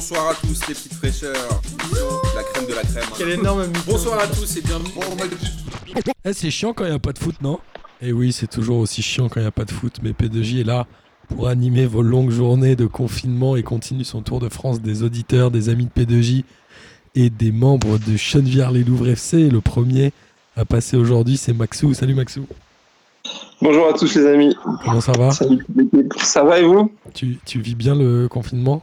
bonsoir à tous les petites fraîcheurs. La crème de la crème. hein. Quel énorme. Bonsoir à tous et bienvenue. Eh, c'est chiant quand il n'y a pas de foot, non? Eh oui, c'est toujours aussi chiant quand il n'y a pas de foot, mais P2J est là pour animer vos longues journées de confinement et continue son tour de France des auditeurs, des amis de P2J et des membres de Chenevière-les-Louvres FC. Le premier à passer aujourd'hui, c'est Maxou. Salut Maxou. Bonjour à tous les amis. Comment ça va? Salut. Ça va et vous? Tu, tu vis bien le confinement?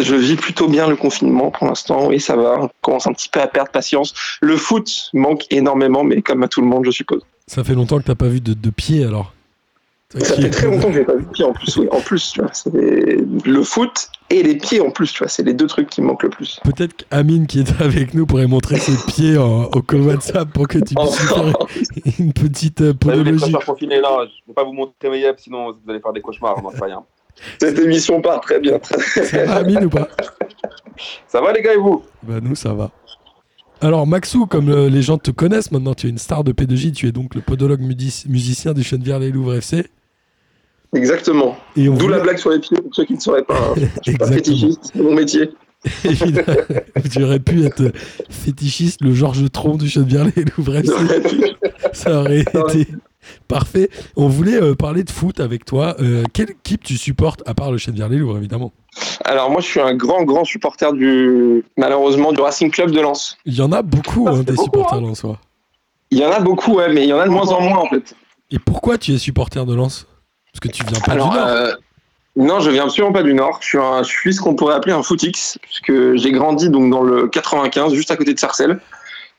Je vis plutôt bien le confinement pour l'instant. Oui, ça va. On commence un petit peu à perdre patience. Le foot manque énormément, mais comme à tout le monde, je suppose. Ça fait longtemps que t'as pas vu de, de pied alors Ça fait très longtemps que j'ai pas vu de pied en plus. Oui, en plus, tu vois, c'est le foot et les pieds en plus, tu vois, c'est les deux trucs qui me manquent le plus. Peut-être qu'Amine qui est avec nous pourrait montrer ses pieds en- au call WhatsApp pour que tu puisses faire une petite euh, podologie. ne vais pas vous montrer mes yeux, sinon vous allez faire des cauchemars, pas rien. Cette émission part très bien. Ça va Amine ou pas Ça va les gars et vous Bah nous ça va. Alors Maxou, comme euh, les gens te connaissent maintenant, tu es une star de P2J, tu es donc le podologue musicien du Chenevière-les-Louvres FC. Exactement. Et D'où la blague sur les pieds, pour ceux qui ne sauraient pas. hein. Je suis pas fétichiste, c'est mon métier. Évidemment, tu aurais pu être fétichiste, le Georges Tron du Chenevière-les-Louvres FC. Ça aurait été parfait. On voulait euh, parler de foot avec toi. Euh, quelle équipe tu supportes, à part le Chenevière-les-Louvres évidemment? Alors moi, je suis un grand, grand supporter du, malheureusement, du Racing Club de Lens. Il y en a beaucoup Ah, hein, des beaucoup, supporters hein. lensois. Il y en a beaucoup, ouais, mais il y en a de moins en moins en fait. Et pourquoi tu es supporter de Lens? Parce que tu viens pas Alors, du Nord. euh, non, je viens absolument pas du Nord. Je suis, un, je suis ce qu'on pourrait appeler un footix, puisque j'ai grandi donc dans le 95, juste à côté de Sarcelles.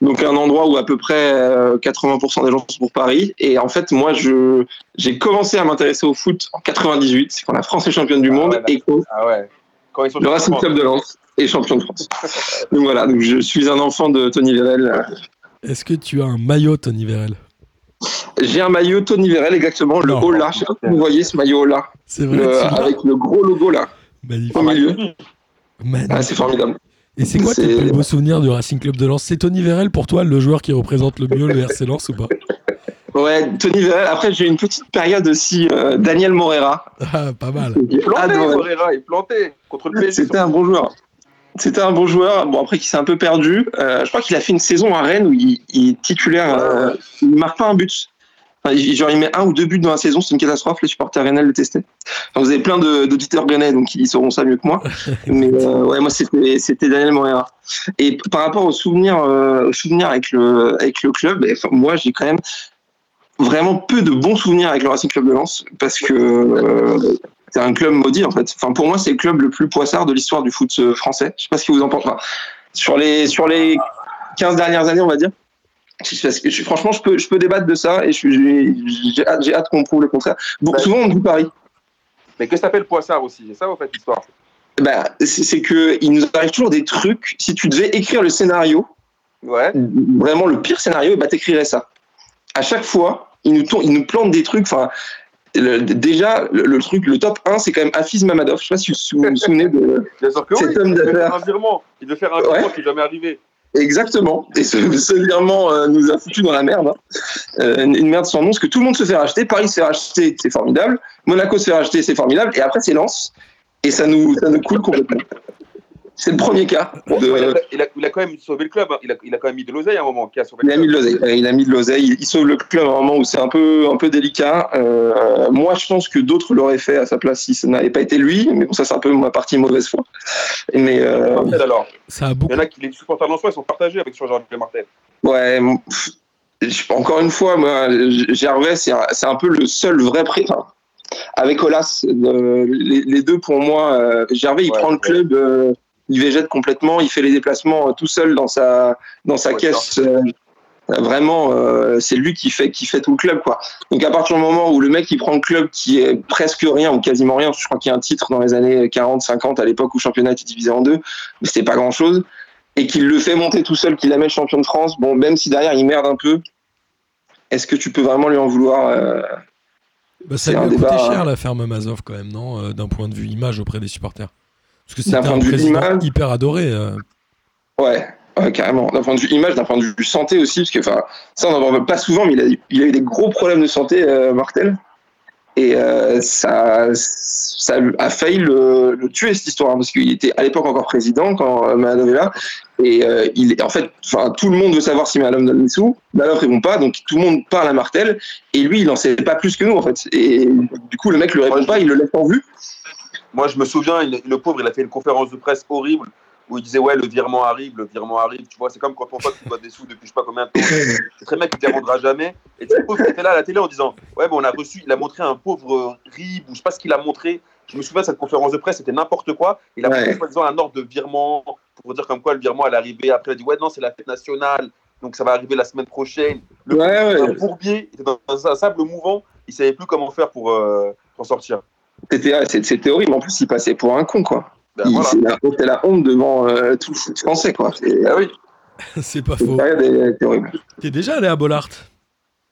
Donc un endroit où à peu près euh, 80% des gens sont pour Paris. Et en fait, moi, je j'ai commencé à m'intéresser au foot en 98, c'est quand la France est championne du Ah monde ouais, et que Ah ouais. Quand ils sont le Racing Club de Lens est champion de France. donc voilà, donc je suis un enfant de Tony Vérel. Est-ce que tu as un maillot, Tony Vérel J'ai un maillot Tony Vérel, exactement, le haut là. Je sais pas si vous voyez ce maillot là, C'est vrai, le- avec le gros logo là, Magnifique. au milieu. Magnifique. Ah, c'est formidable. Et c'est quoi tes plus beaux souvenirs du Racing Club de Lens? C'est Tony Vérel pour toi le joueur qui représente le mieux le RC Lens ou pas? Ouais, Tony Vérel. Après, j'ai eu une petite période aussi. euh, Daniel Morera. Ah, pas mal. Il est planté, Adoré. Moreira, il est planté contre le PSG. C'était un bon joueur. C'était un bon joueur. Bon, après, qui s'est un peu perdu. Euh, je crois qu'il a fait une saison à Rennes où il, il est titulaire. euh, il marque pas un but. Enfin, genre, il met un ou deux buts dans la saison. C'est une catastrophe. Les supporters rennais le testaient. Enfin, vous avez plein d'auditeurs rennais, donc ils sauront ça mieux que moi. Mais euh, ouais, moi, c'était Daniel Morera. Et par rapport aux souvenirs, euh, aux souvenirs avec le, avec le club, enfin, moi, j'ai quand même vraiment peu de bons souvenirs avec le Racing Club de Lens parce que euh, c'est un club maudit en fait. Enfin, pour moi, c'est le club le plus poissard de l'histoire du foot français. Je sais pas ce que vous en pensez. Enfin, sur les sur les 15 dernières années, on va dire. Je- parce que je- franchement, je peux je peux débattre de ça et j'ai hâte, hâte qu'on prouve le contraire. Bon, Ouais. souvent, on dit Paris. Mais que s'appelle Poissard aussi C'est ça, en fait, l'histoire? Bah, c'est c'est que il nous arrive toujours des trucs. Si tu devais écrire le scénario, Ouais. vraiment le pire scénario, bah t'écrirais ça. À chaque fois, il nous, tourne, il nous plante des trucs. Enfin, le- déjà, le, le truc, le top 1, c'est quand même Hafiz Mamadov. Je sais pas si vous vous souvenez de. Cet homme Il devait d'affaires. faire un virement. Il devait faire un virement Ouais. qui n'est jamais arrivé. Exactement. Et ce, ce virement euh, nous a foutu dans la merde. hein. Euh, une merde sans nom, parce que tout le monde se fait racheter. Paris se fait racheter, c'est formidable. Monaco se fait racheter, c'est formidable. Et après, c'est Lens. Et ça nous, ça nous coule complètement. C'est le premier cas. Bon, de- il, a, il a- il a quand même sauvé le club. hein. Il, a, il a quand même mis de l'oseille à un moment. Qui a sauvé Il a mis de l'oseille. Il a mis de l'oseille. Il, il sauve le club à un moment où c'est un peu, un peu délicat. Euh, moi, je pense que d'autres l'auraient fait à sa place si ça n'avait pas été lui. Mais bon, ça, c'est un peu ma partie mauvaise foi. Mais euh, Martel, alors. Ça a Il beaucoup. y en a qui, les supporters lensois, ils sont partagés avec Jean-Pierre Martel. ouais, encore une fois, moi, Gervais, c'est un, c'est un peu le seul vrai pré. enfin, avec Olas, euh, les, les deux pour moi. euh, Gervais, il Ouais, prend le ouais. club. Il végète complètement, il fait les déplacements euh, tout seul dans sa dans sa Ouais, caisse. euh, vraiment, euh, c'est lui qui fait qui fait tout le club quoi. Donc à partir du moment où le mec il prend le club qui est presque rien ou quasiment rien, je crois qu'il y a un titre dans les années 40, 50 à l'époque où le championnat était divisé en deux, mais c'était pas grand chose, et qu'il le fait monter tout seul, qu'il met champion de France, bon même si derrière il merde un peu, est-ce que tu peux vraiment lui en vouloir euh, Bah, ça lui a coûté débat, cher hein. la ferme Mazov quand même, non Euh, D'un point de vue image auprès des supporters. Parce que c'était point un vue président image hyper adoré. euh. Ouais, ouais, carrément. D'un point de vue image, d'un point de vue santé aussi, parce que enfin, ça on n'en parle pas souvent, mais il a, il a eu des gros problèmes de santé, euh, Martel. Et euh, ça, ça a failli le, le tuer cette histoire, hein, parce qu'il était à l'époque encore président quand euh, Mahadoff est là. Et euh, il, en fait, tout le monde veut savoir si Mahadoff donne des sous. Mahadoff répond pas, donc tout le monde parle à Martel. Et lui, il en sait pas plus que nous, en fait. Et du coup, le mec lui répond pas, il le laisse en vue. Moi, je me souviens, il- le pauvre, il a fait une conférence de presse horrible où il disait Ouais, le virement arrive, le virement arrive. Tu vois, c'est comme quand ton pote te doit des sous depuis je sais pas combien de temps. C'est très mec qui ne les rendra jamais. Et tu pauvre, il était là à la télé en disant Ouais, bon, on a reçu, il a montré un pauvre RIB ou je sais pas ce qu'il a montré. Je me souviens, cette conférence de presse, c'était n'importe quoi. Il a Ouais. montré, soi-disant, un ordre de virement pour dire comme quoi le virement allait arriver. Après, il a dit Ouais, non, c'est la fête nationale. Donc ça va arriver la semaine prochaine. Le Ouais, ouais. bourbier, était dans un sable mouvant. Il savait plus comment faire pour euh, s'en sortir. C'était c'est- c'était horrible. En plus, il passait pour un con, quoi. Ben, Il- voilà. C'est la, c'est la honte devant euh, tout le foot français, quoi. C'est- Ah oui. C'est pas faux. horrible. T'es déjà allé à Bollard?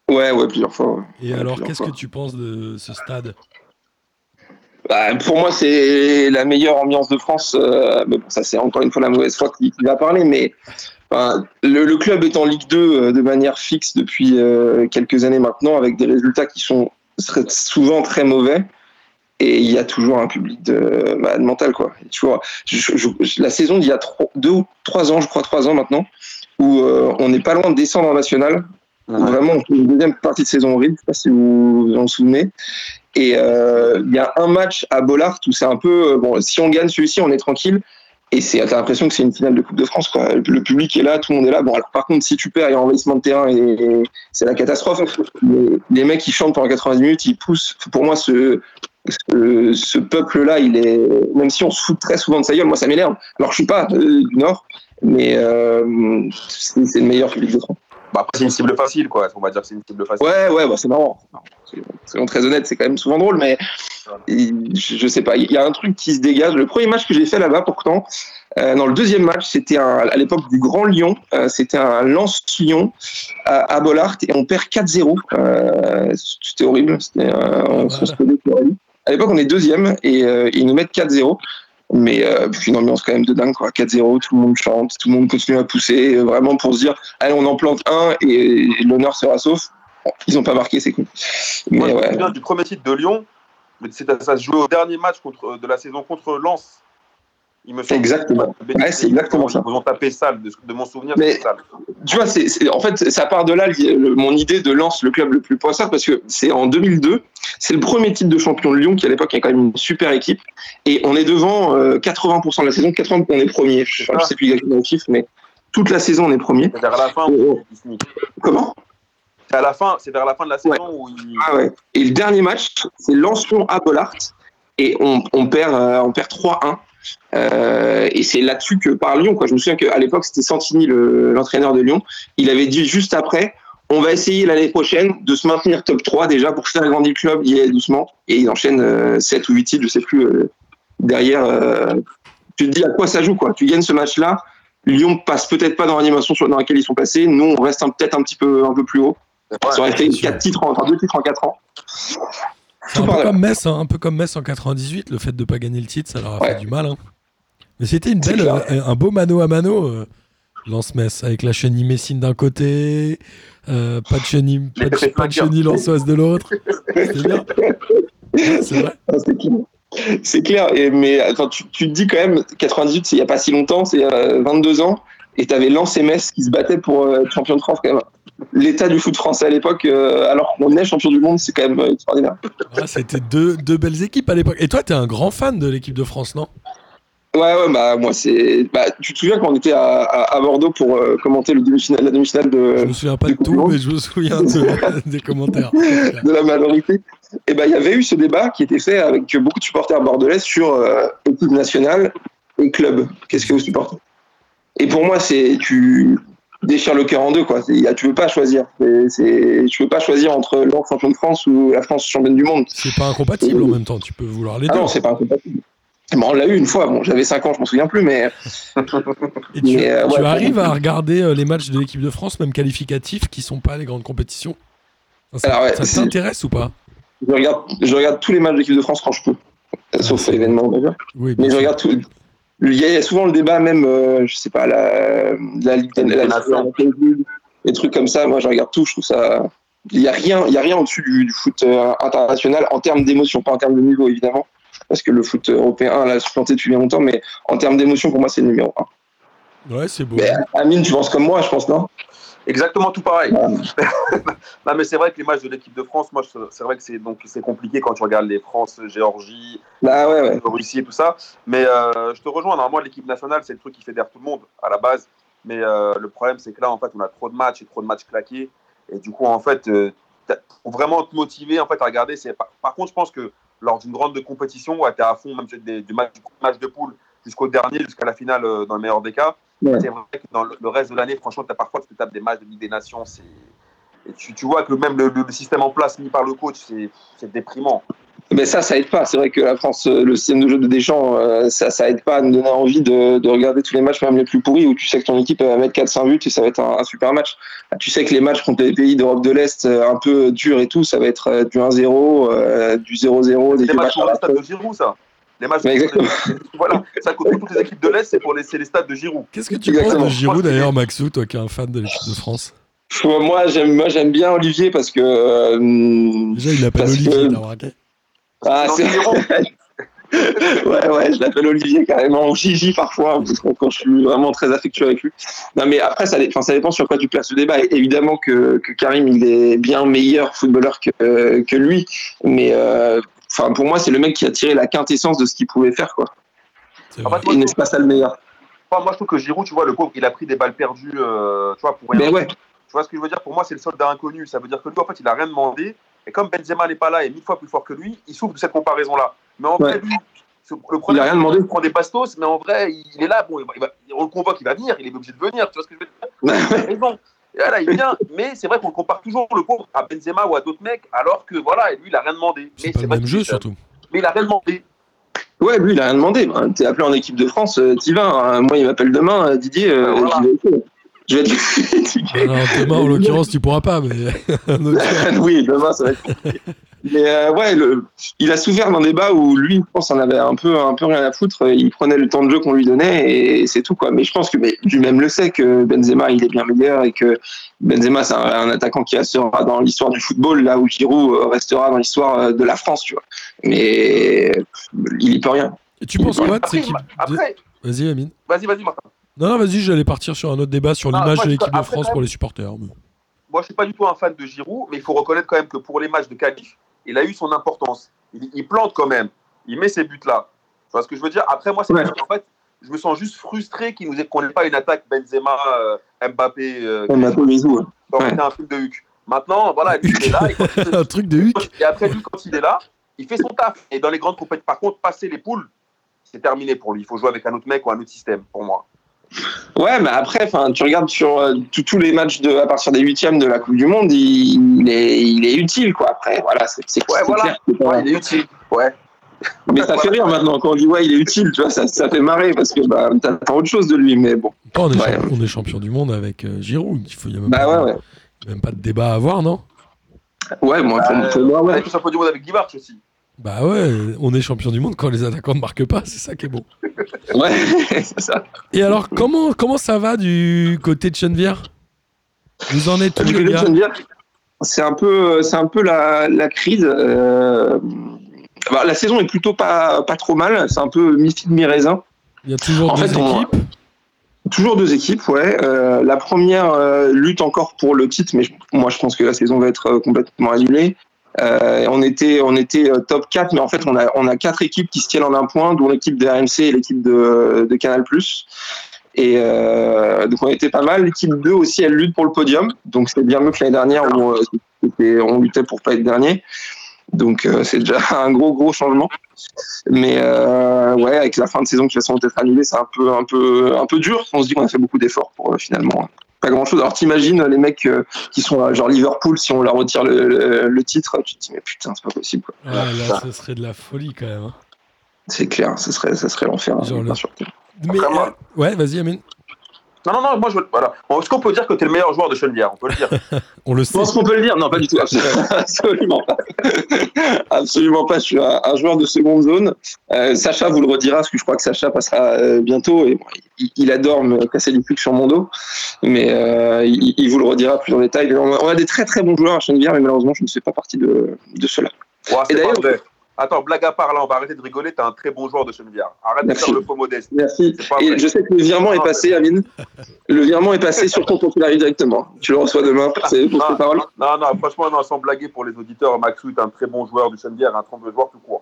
Ouais, ouais, plusieurs fois. ouais. Et Ouais, alors, qu'est-ce fois. que tu penses de ce stade? Bah, pour moi, c'est la meilleure ambiance de France. euh, mais bon, ça, c'est encore une fois la mauvaise foi qui, qui va parler. Mais enfin, le, le club est en Ligue 2 euh, de manière fixe depuis euh, quelques années maintenant, avec des résultats qui sont souvent très mauvais. Et il y a toujours un public de malade mental, quoi. Et tu vois, je- je- la saison d'il y a trois- deux ou trois ans, je crois trois ans maintenant, où euh, on n'est pas loin de descendre en national. Vraiment, on fait une deuxième partie de saison horrible, je sais pas si vous vous en souvenez. Et euh, il y a un match à Bollard où c'est un peu. euh, Bon, si on gagne celui-ci, on est tranquille. Et c'est, t'as l'impression que c'est une finale de Coupe de France, quoi. Le public est là, tout le monde est là. Bon, alors par contre, si tu perds, il y a envahissement de terrain et c'est la catastrophe. Les, les mecs qui chantent pendant 90 minutes, ils poussent. Pour moi, ce, ce, ce peuple-là, il est. Même si on se fout très souvent de sa gueule, moi, ça m'énerve. Alors, je suis pas euh, du Nord, mais euh, c'est, c'est le meilleur public de France. Bah, après, c'est une cible facile, quoi. On va dire que c'est une cible facile. Ouais, ouais, bah, c'est marrant. C'est- Soyons très honnêtes, c'est quand même souvent drôle, mais il- je, je sais pas. Il y a un truc qui se dégage. Le premier match que j'ai fait là-bas, pourtant, euh, dans le deuxième match, c'était un- à l'époque du Grand Lyon. euh, c'était un Lance-Lyon à, à Bollard et on perd 4-0. Euh, c'était horrible. C'était, euh, on, on se connaît, c'était horrible. À l'époque, on est deuxième et euh, ils nous mettent 4-0. Mais euh, une ambiance quand même de dingue, quoi. 4-0, tout le monde chante, tout le monde continue à pousser, euh, vraiment pour se dire, allez, on en plante un et, l'honneur sera sauf. Bon, ils n'ont pas marqué, c'est cool. Mais Moi, je me ouais. souviens du premier titre de Lyon, mais c'est- ça se jouait au dernier match contre, de la saison contre Lens. Il me semble. Exactement. Ouais, c'est exactement ça. Ils ont tapé sale, de, de mon souvenir, Mais- sale. tu vois, en fait, ça part de là le- mon idée de lance le club le plus poissard parce que c'est en 2002, c'est le premier titre de champion de Lyon qui à l'époque est quand même une super équipe et on est devant euh, 80% de la saison, 80% on est premier. Je, je sais plus exactement le chiffre, mais toute la saison on est premier. C'est vers la fin, Oh, oh. Comment? C'est à la fin, c'est vers la fin de la saison où il. Ah ouais. Et le dernier match, c'est Lens-Lyon à Bollard et on, on perd, euh, on perd 3-1. Euh, et c'est là-dessus que par Lyon, quoi. Je me souviens qu'à l'époque, c'était Santini, le- l'entraîneur de Lyon. Il avait dit juste après, on va essayer l'année prochaine de se maintenir top 3 déjà pour faire grandir le club, y aller doucement. Et il enchaîne euh, 7 ou 8 titres, je sais plus, euh, derrière. euh, tu te dis à quoi ça joue, quoi. Tu gagnes ce match-là, Lyon passe peut-être pas dans l'animation dans laquelle ils sont passés. Nous, on reste peut-être un petit peu, un peu plus haut. Ouais. Ça aurait fait. 4 titres, en- enfin 2 titres en 4 ans. C'est un Tout par peu là. comme Metz, hein, un peu comme Metz en 98, le fait de pas gagner le titre, ça leur a Ouais. fait du mal. hein. Mais c'était une belle, euh, un beau mano à mano, euh, Lance Metz, avec la chenille Messine d'un côté, euh, pas de chenille, pas de, pas chenille lançoise de l'autre. C'était bien. Ouais, c'est vrai. C'est clair. Et, mais attends, tu, tu te dis quand même, 98, c'est il n'y a pas si longtemps, c'est euh, 22 ans, et tu avais Lens et Metz qui se battaient pour être champion de France quand même. L'état du foot français à l'époque, euh, alors qu'on est champion du monde, c'est quand même euh, extraordinaire. Ah, C'était deux, deux belles équipes à l'époque. Et toi, t'es un grand fan de l'équipe de France, non? Ouais, ouais, bah moi c'est. Bah, tu te souviens quand on était à, à, à Bordeaux pour euh, commenter le demi-finale, la demi-finale Je de, me souviens pas de tout, mais je me souviens de- des commentaires. de la majorité. Et ben il y avait eu ce débat qui était fait avec beaucoup de supporters bordelais sur euh, équipe nationale et club. Qu'est-ce que vous supportez? Et pour moi, c'est tu déchires le cœur en deux quoi. C'est- y a- Tu veux pas choisir. C'est, tu veux pas choisir entre Lens champion de France ou la France championne du monde. C'est pas incompatible en même temps, tu peux vouloir les Ah deux. non, c'est pas incompatible. Bon, on l'a eu une fois. Bon, j'avais 5 ans, je m'en souviens plus, mais Et tu, Mais, euh, tu ouais, arrives à regarder euh, les matchs de l'équipe de France, même qualificatifs, qui sont pas les grandes compétitions? Ça, ouais, t'intéresse ou pas? Je regarde, je regarde tous les matchs de l'équipe de France quand je peux, sauf l'événement d'ailleurs. Oui, Mais je regarde tout. Il y a souvent le débat, même, euh, je sais pas, la, la Ligue La la, Nation. la- des trucs comme ça. Moi, je regarde tout. Je trouve ça, Il n'y a rien, il y a rien au-dessus du, du foot euh, international en termes d'émotion, pas en termes de niveau évidemment, parce que le foot européen l'a supplanté depuis bien longtemps, mais en termes d'émotion, pour moi, c'est le numéro un. Ouais, c'est beau. Mais Amine, tu penses comme moi, je pense, non? Exactement tout pareil. Ouais. non, mais c'est vrai que les matchs de l'équipe de France, moi, c'est vrai que c'est donc c'est compliqué quand tu regardes les France, Géorgie, Bah ouais, ouais. Russie et tout ça. Mais euh, je te rejoins. Normalement, l'équipe nationale, c'est le truc qui fédère tout le monde à la base. Mais euh, le problème, c'est que là, en fait, on a trop de matchs et trop de matchs claqués. Et du coup, en fait, euh, pour vraiment te motiver en fait, à regarder, c'est par, par contre, je pense que lors d'une grande compétition, ouais, tu es à fond, même des- du match, du match de poule jusqu'au dernier, jusqu'à la finale, euh, dans le meilleur des cas. Ouais. C'est vrai que dans le, le reste de l'année, franchement, as parfois, tu te tapes des matchs de Ligue des Nations. Et tu, tu vois que même le, le- le système en place mis par le coach, c'est déprimant. Mais ça, ça aide pas. C'est vrai que la France, euh, le système de jeu de Deschamps, euh, ça, ça aide pas à nous donner envie de, de regarder tous les matchs, même les plus pourris, où tu sais que ton équipe va mettre 4-5 buts et ça va être un, un super match. Ah, Tu sais que les matchs contre les pays d'Europe de l'Est, euh, un peu durs et tout, ça va être du 1-0, euh, du 0-0, des Les vieux matchs pour stades fin. de Giroud, ça. Les matchs Mais exactement. voilà, ça contre toutes les équipes de l'Est, c'est pour les, c'est les stades de Giroud. Qu'est-ce que tu Exactement. penses de Giroud d'ailleurs, Maxou, toi qui es un fan de l'équipe de France? Moi, j'aime, moi, j'aime bien Olivier parce que. euh, Déjà, il l'appelle Olivier, que- ah, c'est ouais, ouais, je l'appelle Olivier carrément, ou Gigi parfois, quand, je suis vraiment très affectueux avec lui. Non, mais après, ça, dé- enfin, ça dépend sur quoi tu places le débat. Et évidemment que, que Karim, il est bien meilleur footballeur que, euh, que lui, mais euh, enfin, pour moi, c'est le mec qui a tiré la quintessence de ce qu'il pouvait faire, quoi. Et n'est-ce pas ça le meilleur Enfin, moi, je trouve que Giroud, tu vois, le pauvre, il a pris des balles perdues, euh, tu vois, pour rien. Mais ouais, Tu vois ce que je veux dire? Pour moi, c'est le soldat inconnu. Ça veut dire que lui, en fait, il a rien demandé. Et comme Benzema n'est pas là et mille fois plus fort que lui, il souffre de cette comparaison-là. Mais en Ouais. vrai, lui, le il problème, a rien demandé. il prend des bastos, mais en vrai, il est là. Bon, il va- il va- on le convoque, il va venir. Il est obligé de venir. Tu vois ce que je veux dire? Il. Et il vient. Mais c'est vrai qu'on compare toujours le pauvre à Benzema ou à d'autres mecs, alors que voilà, lui, il a rien demandé. C'est Mais pas le même jeu surtout. Mais il a rien demandé. Ouais, lui, il a rien demandé. Ben, T'es appelé en équipe de France, euh, t'y vas. hein. Moi, il m'appelle demain, euh, Didier, euh, voilà. Je vais être. Alors, demain, en l'occurrence, tu pourras pas, mais oui, demain, ça va être compliqué. Mais euh, ouais, le, il a souffert d'un débat où lui, je pense, en avait un peu, un peu rien à foutre. Il prenait le temps de jeu qu'on lui donnait et c'est tout, quoi. Mais je pense que mais, lui-même le sait que Benzema, il est bien meilleur et que Benzema, c'est un, un attaquant qui restera dans l'histoire du football, là où Giroud euh, restera dans l'histoire euh, de la France, tu vois. Mais il y peut rien. Et tu penses quoi de Après, cette équipe de- après Vas-y, Amine. vas-y, vas-y, Martin. Non, non, vas-y, j'allais partir sur un autre débat sur Ah, l'image de l'équipe de France pour les supporters. mais- Moi, je suis pas du tout un fan de Giroud, mais il faut reconnaître quand même que pour les matchs de qualif, il a eu son importance. Il, il plante quand même. Il met ses buts-là. Tu vois ce que je veux dire? Après, moi, c'est Ouais. qu'en fait, je me sens juste frustré qu'on n'ait pas une attaque Benzema, euh, Mbappé, euh, On a Ouais. un film de Huck. Maintenant, voilà, lui, il est là. Et, un truc de Huck. et après, lui, quand il est là, il fait son taf. Et dans les grandes compétitions, par contre, passer les poules, c'est terminé pour lui. Il faut jouer avec un autre mec ou un autre système, pour moi. Ouais, mais après, enfin, tu regardes sur euh, tous- les matchs de, à partir des huitièmes de la Coupe du Monde, il, il est, il est utile, quoi. Après, voilà, c'est Ouais, voilà. Ouais, il est utile. Ouais. Mais ça fait rire maintenant quand on dit ouais, il est utile, tu vois, ça, ça fait marrer parce que bah, t'attends autre chose de lui, mais bon. Pas, on, est Ouais. champ- on est champion du monde avec euh, Giroud. Il faut, y a même, Bah pas, ouais, même pas de débat à avoir, non? Ouais, moi, pour, Euh, pour moi, ouais. du monde avec Guy Bartsch aussi. Bah ouais, on est champion du monde quand les attaquants ne marquent pas, c'est ça qui est beau. Ouais, c'est ça. Et alors, comment, comment ça va du côté de Chenevière Vous en êtes où, les gars? C'est un peu, c'est un peu la, la crise. euh, bah, la saison est plutôt pas, pas trop mal. C'est un peu mi-figue, mi-raisin. Il y a toujours En deux fait, on- équipes? Toujours deux équipes, ouais. Euh, la première euh, lutte encore pour le titre, mais je- moi je pense que la saison va être complètement annulée. Euh, on était, euh, top 4, mais en fait on a, on quatre équipes qui se tiennent en un point, dont l'équipe de RMC et l'équipe de, Canal+. Et euh, donc on était pas mal. L'équipe 2 aussi, elle lutte pour le podium, donc c'est bien mieux que l'année dernière où on luttait pour pas être dernier. Donc c'est déjà un gros gros changement. Mais ouais, avec la fin de saison qui va sans doute être annulée, c'est un peu, un peu, un peu dur. On se dit qu'on a fait beaucoup d'efforts pour finalement pas grand chose. Alors t'imagines les mecs euh, qui sont à genre Liverpool, si on leur retire le, le- le titre, tu te dis mais putain, c'est pas possible. quoi. Là, ce serait de la folie quand même. hein. C'est clair, ça serait, ça serait l'enfer. hein, Genre le- bien sûr. Mais, Après, moi- euh, ouais, vas-y, Amine. Non, non, non, moi, je, voilà. Bon, Est-ce qu'on peut dire que tu es le meilleur joueur de Chenevière On peut le dire. On le Je sait. pense qu'on peut le dire. Non, pas du tout. Absolument pas. Absolument pas. Je suis un, un joueur de seconde zone. Euh, Sacha vous le redira, parce que je crois que Sacha passera euh, bientôt. Et bon, il, il adore me casser du trucs sur mon dos. Mais euh, il, il vous le redira plus en détail. On a, on a des très très bons joueurs à Chenevière, mais malheureusement, je ne fais pas partie de, de ceux-là. Ouais, c'est Et d'ailleurs-. Attends, blague à part, là, on va arrêter de rigoler. T'es un très bon joueur de Chenevière. Arrête Merci. de faire le faux modeste. Merci. Et je sais que le virement est passé, Amine. Le virement est passé sur ton compte, directement. Tu le reçois demain pour ces, pour Non, paroles. non, non, franchement, non, sans blaguer pour les auditeurs, Maxou est un très bon joueur du Chenevière, un très bon joueur tout court.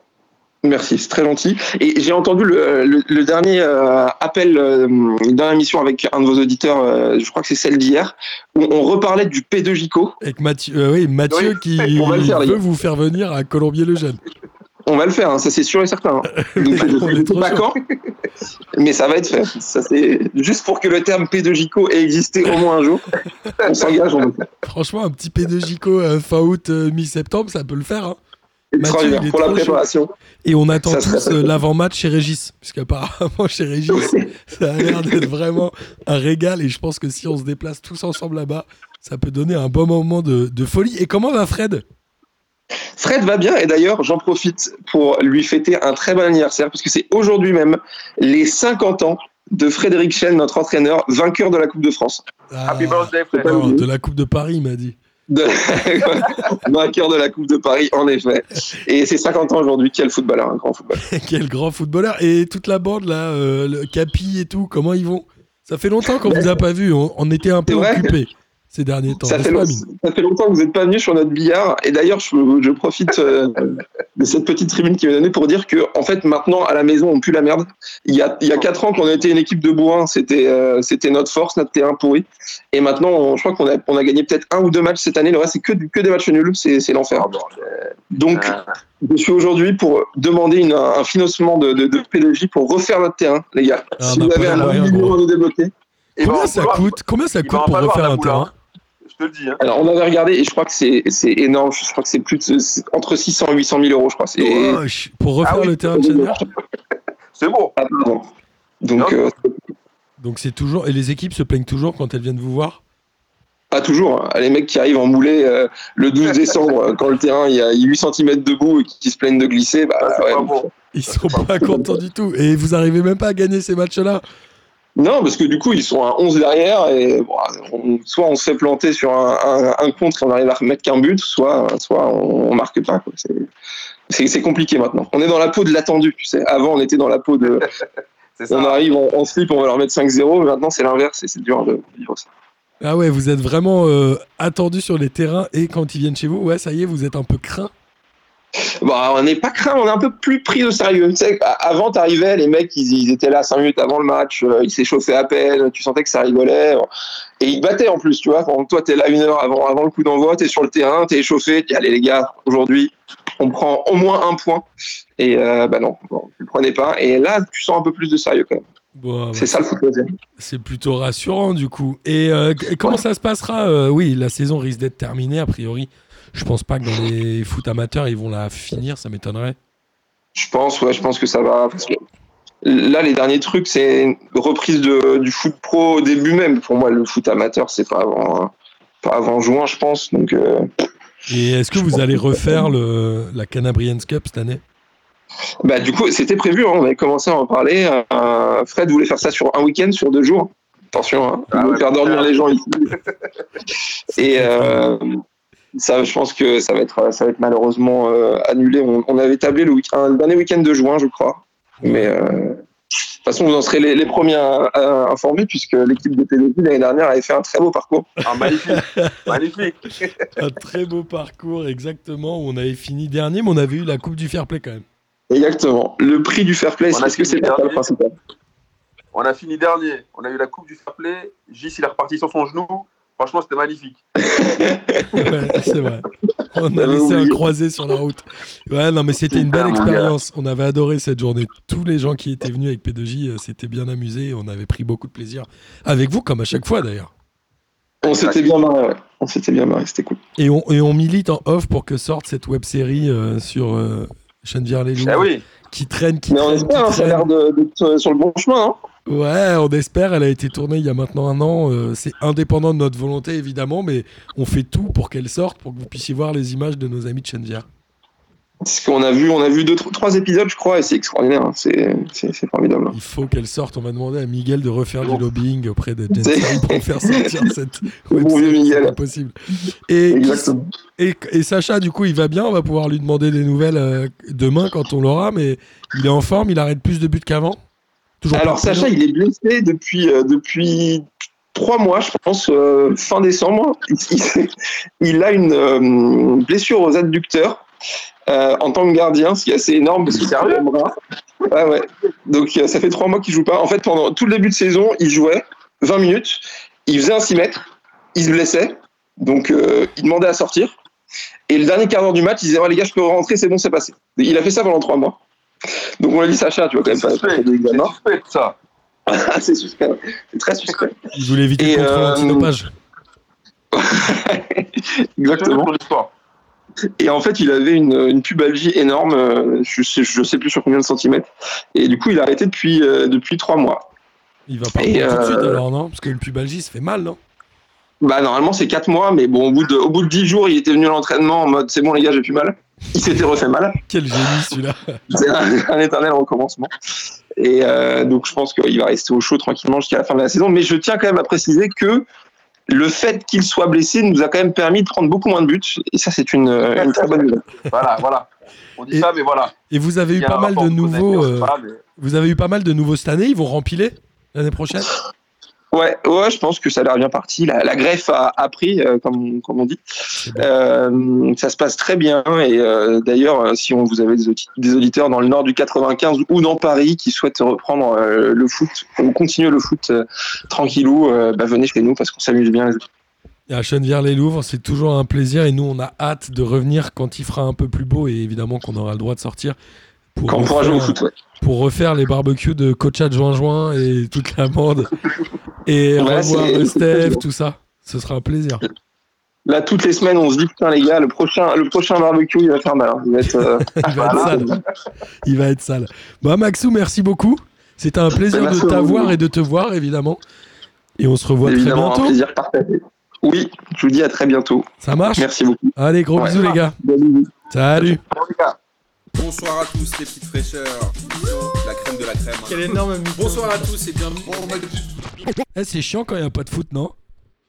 Merci, c'est très gentil. Et j'ai entendu le, le- le dernier euh, appel euh, dans l'émission avec un de vos auditeurs, euh, je crois que c'est celle d'hier, où on reparlait du P2Jico. Avec Mathieu, euh, oui, Mathieu Oui, qui faire, veut vous faire venir à Colombier-le-Jeune. On va le faire, hein, ça c'est sûr et certain. hein. Donc, je On est ne sais trop pas chaud. quand, mais ça va être fait. Ça, c'est juste pour que le terme P2Jico ait existé au moins un jour. On s'engage, on le fait. Franchement, un petit P2Jico euh, fin août, euh, mi-septembre, ça peut le faire. hein. Extraordinaire. il est Pour la trop chaud. préparation. Et on attend Ça tous euh, l'avant-match chez Régis. Puisqu'apparemment, chez Régis, ça a l'air d'être vraiment un régal. Et je pense que si on se déplace tous ensemble là-bas, ça peut donner un bon moment de, de folie. Et comment va Fred? Fred va bien et d'ailleurs j'en profite pour lui fêter un très bon anniversaire parce que c'est aujourd'hui même les 50 ans de Frédéric Chen, notre entraîneur, vainqueur de la Coupe de France. Ah, Happy birthday, pas non. De la Coupe de Paris, il m'a dit. De... vainqueur de la Coupe de Paris, en effet. Et c'est 50 ans aujourd'hui, quel footballeur, un grand footballeur. Quel grand footballeur. Et toute la bande, là, euh, le Capi et tout, comment ils vont? Ça fait longtemps qu'on vous a pas vu. On, on était un peu occupés ces derniers temps. Ça fait, pas, long- Amine ça fait longtemps que vous n'êtes pas venu sur notre billard. Et d'ailleurs, je, je profite euh, de cette petite tribune qui m'est donnée pour dire que, en fait, maintenant, à la maison, on pue la merde. Il y a, il y a 4 ans qu'on était une équipe de bourrin, c'était euh, c'était notre force, notre terrain pourri. Et maintenant, on- je crois qu'on a, on a gagné peut-être un ou deux matchs cette année. Le reste, c'est que, des matchs nuls. C'est l'enfer. Bordel. Donc, Ah. je suis aujourd'hui pour demander une- un financement de, de, de PDJ pour refaire notre terrain, les gars. Ah, si vous avez un million à nous débloquer. Va Combien en ça coûte Combien ça coûte pour refaire un hein. terrain? Te le dis. Hein. Alors, on avait regardé et je crois que c'est c'est énorme. Je crois que c'est plus de, c'est entre 600 et 800 000 euros, je crois. C'est Oh, Pour refaire Ah oui. le terrain de C'est bon. Ah. Donc, euh, Donc c'est toujours. Et les équipes se plaignent toujours quand elles viennent vous voir? Pas toujours. hein. Les mecs qui arrivent en moulée euh, le 12 décembre, euh, quand le terrain il y a 8 cm debout et qui se plaignent de glisser, bah, Ah, ouais. pas bon. Ils sont pas contents du tout. Et vous arrivez même pas à gagner ces matchs-là Non, parce que du coup, ils sont à 11 derrière et bon, on- soit on se fait planter sur un, un, un contre et on arrive à remettre qu'un but, soit, soit on, on marque pas. quoi. C'est- C'est c'est compliqué maintenant. On est dans la peau de l'attendu, tu sais. Avant, on était dans la peau de. C'est ça. On arrive en, en slip, on va leur mettre 5-0. mais Maintenant, c'est l'inverse et c'est dur de vivre ça. Ah ouais, vous êtes vraiment euh, attendu sur les terrains et quand ils viennent chez vous, ouais, ça y est, vous êtes un peu craint. Bon, on n'est pas craint, on est un peu plus pris au sérieux. Tu sais, avant, t'arrivais, les mecs, ils, ils étaient là 5 minutes avant le match, euh, ils s'échauffaient à peine, tu sentais que ça rigolait. Et ils te battaient en plus, tu vois. Quand toi, t'es là une heure avant, avant le coup d'envoi, t'es sur le terrain, t'es échauffé, tu allez les gars, aujourd'hui, on prend au moins un point. Et euh, bah non, bon, tu le prenais pas. Et là, tu sens un peu plus de sérieux quand même. Bon, C'est ça le football. C'est plutôt rassurant du coup. Et, euh, comment ça se passera Euh, Oui, la saison risque d'être terminée a priori. Je pense pas que dans les foot amateurs ils vont la finir, ça m'étonnerait. Je pense, ouais, je pense que ça va. Parce que là, les derniers trucs, c'est une reprise de, du foot pro au début même. Pour moi, le foot amateur, c'est pas avant, hein, pas avant juin, je pense. Donc, euh, Et est-ce que vous allez refaire le, la Canabrians Cup cette année? Bah, du coup, c'était prévu. hein, on avait commencé à en parler. Euh, Fred voulait faire ça sur un week-end, sur deux jours. Attention, hein, il Ah ouais, faire dormir les gens ici. Et euh, ça, je pense que ça va être, ça va être malheureusement euh, annulé. On, on avait tablé le, week- un, le dernier week-end de juin, je crois. Mais euh, de toute façon, vous en serez les, les premiers à- à informer puisque l'équipe de PDG l'année dernière avait fait un très beau parcours. Ah, magnifique. magnifique. Un très beau parcours, exactement. Où on avait fini dernier, mais on avait eu la Coupe du Fair Play quand même. Exactement. Le prix du fair play, parce que c'est le principal. On a fini dernier. On a eu la Coupe du Fair Play. Gis, il est reparti sur son genou. Franchement, c'était magnifique. Ouais, c'est vrai. On a J'avais laissé un croisé sur la route. Ouais, non, mais c'était une belle expérience. On avait adoré cette journée. Tous les gens qui étaient venus avec P2J euh, s'étaient bien amusés. On avait pris beaucoup de plaisir. Avec vous, comme à chaque fois d'ailleurs. On s'était bien marré, ouais. On s'était bien marré, c'était cool. Et on, et on milite en off pour que sorte cette web série sur euh, Chenevière les Loups. Eh oui. Qui traîne, qui Mais on traîne, qui espère, hein, ça a l'air de- d'être euh, sur le bon chemin. hein. Ouais, on espère. Elle a été tournée il y a maintenant un an. Euh, c'est indépendant de notre volonté, évidemment, mais on fait tout pour qu'elle sorte, pour que vous puissiez voir les images de nos amis de Chenvière. Ce qu'on a vu, on a vu deux, trois épisodes, je crois, et c'est extraordinaire. hein. C'est c'est- c'est formidable. Il faut qu'elle sorte. On va demander à Miguel de refaire du lobbying auprès de Jensen pour faire sortir cette bon vieux web-série. C'est Miguel. possible. Et, et Sacha, du coup, il va bien. On va pouvoir lui demander des nouvelles euh, demain quand on l'aura, mais il est en forme. Il arrête plus de buts qu'avant. Toujours Alors Sacha, il est blessé depuis euh, depuis trois mois, je pense, euh, fin décembre. Il, a une euh, blessure aux adducteurs en tant que gardien, ce qui est assez énorme parce que c'est un bras. Ouais. Donc ça fait trois mois qu'il joue pas. En fait, pendant tout le début de saison, il jouait 20 minutes, il faisait un 6 mètres, il se blessait, donc il demandait à sortir. Et le dernier quart d'heure du match, il disait les gars, je peux rentrer, c'est bon, c'est passé. Il a fait ça pendant trois mois. Donc on l'a dit Sacha, tu vois quand même pas, pas suspect, de c'est suspect, ça. c'est suspect. C'est très suspect. Il voulait éviter Et, le contrôle euh. Exactement. pour l'histoire. Et en fait, il avait une, une pubalgie énorme, euh, je sais, je sais plus sur combien de centimètres. Et du coup, il a arrêté depuis, euh, depuis trois mois. Il va pas et, tout de suite euh, alors, non? Parce qu'une pubalgie, ça fait mal, non? Bah, normalement, c'est quatre mois, mais bon, au bout de, au bout de dix jours, il était venu à l'entraînement en mode c'est bon, les gars, j'ai plus mal. Il s'était refait mal. Quel génie celui-là. C'est un, un éternel recommencement. Et euh, donc, je pense qu'il va rester au chaud tranquillement jusqu'à la fin de la saison. Mais je tiens quand même à préciser que le fait qu'il soit blessé nous a quand même permis de prendre beaucoup moins de buts. Et ça, c'est une, une très bonne nouvelle. Voilà, voilà. On dit Et- ça, mais voilà. Et vous avez eu pas mal de nouveaux. euh, mais- Vous avez eu pas mal de nouveaux cette année. Ils vont rempiler l'année prochaine. Ouais, ouais, je pense que ça a l'air bien parti. La, la greffe a, a pris, euh, comme, comme on dit. Euh, ça se passe très bien. Et euh, d'ailleurs, si on, vous avez des, audi- des auditeurs dans le nord du 95 ou dans Paris qui souhaitent reprendre le foot ou continuer le foot tranquillou, bah, venez chez nous parce qu'on s'amuse bien. à Chenevière-les-Louvres, c'est toujours un plaisir. Et nous, on a hâte de revenir quand il fera un peu plus beau. Et évidemment qu'on aura le droit de sortir. Pour Quand on pourra jouer au refaire- foot, ouais. pour refaire les barbecues de Coach Join Join et toute la bande et Ouais, revoir le Steph, tout ça. Ce sera un plaisir. Là, toutes les semaines, on se dit putain les gars, le prochain, le prochain barbecue, il va faire mal. hein. Il va être, euh, Il va être sale. Il va être sale. Bah Maxou, merci beaucoup. C'était un plaisir Merci de t'avoir et de te voir, évidemment. Et on se revoit évidemment très un bientôt. plaisir partagé. Oui, je vous dis à très bientôt. Ça marche Merci beaucoup. Allez, gros Ouais. bisous les gars. Salut. Bonsoir à tous les petites fraîcheurs. La crème de la crème. Quelle énorme Eh, Bonsoir à tous et bienvenue. Eh, c'est chiant quand il n'y a pas de foot, non?